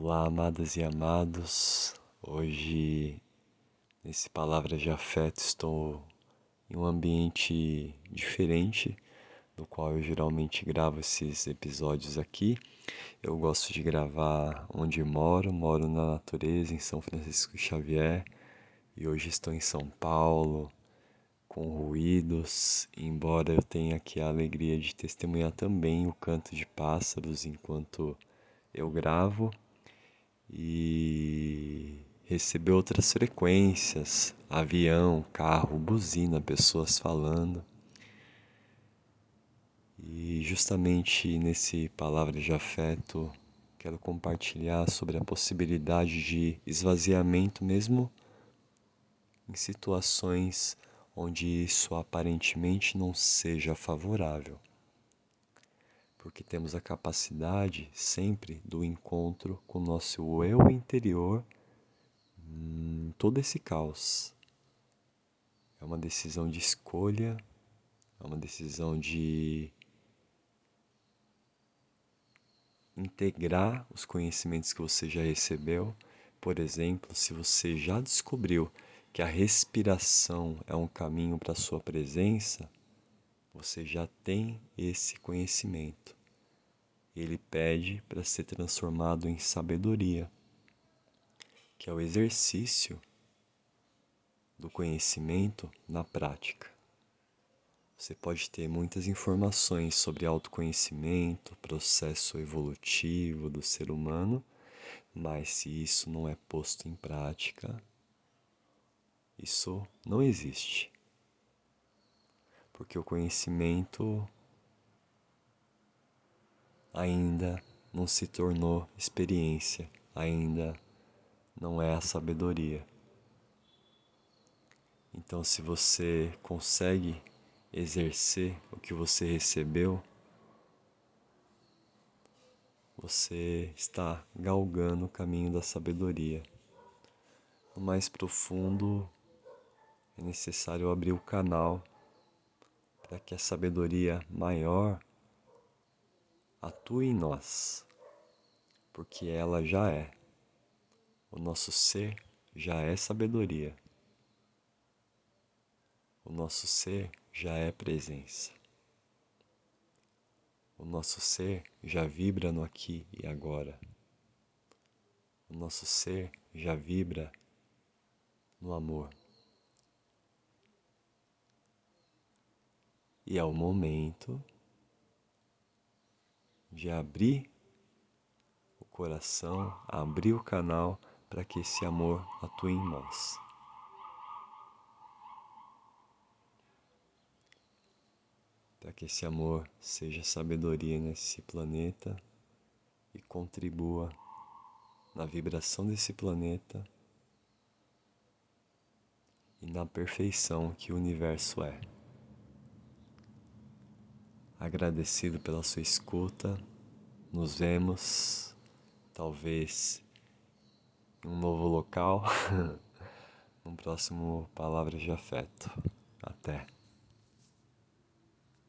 Olá, amadas e amados. Hoje, nesse Palavra de Afeto, estou em um ambiente diferente do qual eu geralmente gravo esses episódios aqui. Eu gosto de gravar onde moro, moro na natureza, em São Francisco Xavier, e hoje estou em São Paulo, com ruídos, embora eu tenha aqui a alegria de testemunhar também o canto de pássaros enquanto eu gravo e receber outras frequências, avião, carro, buzina, pessoas falando. E justamente nesse palavra de afeto, quero compartilhar sobre a possibilidade de esvaziamento mesmo em situações onde isso aparentemente não seja favorável porque temos a capacidade sempre do encontro com o nosso eu interior em todo esse caos. É uma decisão de escolha, é uma decisão de integrar os conhecimentos que você já recebeu. Por exemplo, se você já descobriu que a respiração é um caminho para a sua presença, você já tem esse conhecimento. Ele pede para ser transformado em sabedoria, que é o exercício do conhecimento na prática. Você pode ter muitas informações sobre autoconhecimento, processo evolutivo do ser humano, mas se isso não é posto em prática, isso não existe porque o conhecimento ainda não se tornou experiência, ainda não é a sabedoria. Então, se você consegue exercer o que você recebeu, você está galgando o caminho da sabedoria. No mais profundo, é necessário abrir o canal para que a sabedoria maior atue em nós, porque ela já é. O nosso ser já é sabedoria. O nosso ser já é presença. O nosso ser já vibra no aqui e agora. O nosso ser já vibra no amor. E é o momento de abrir o coração, abrir o canal para que esse amor atue em nós. Para que esse amor seja sabedoria nesse planeta e contribua na vibração desse planeta e na perfeição que o universo é agradecido pela sua escuta. Nos vemos, talvez em um novo local, no próximo Palavras de Afeto. Até!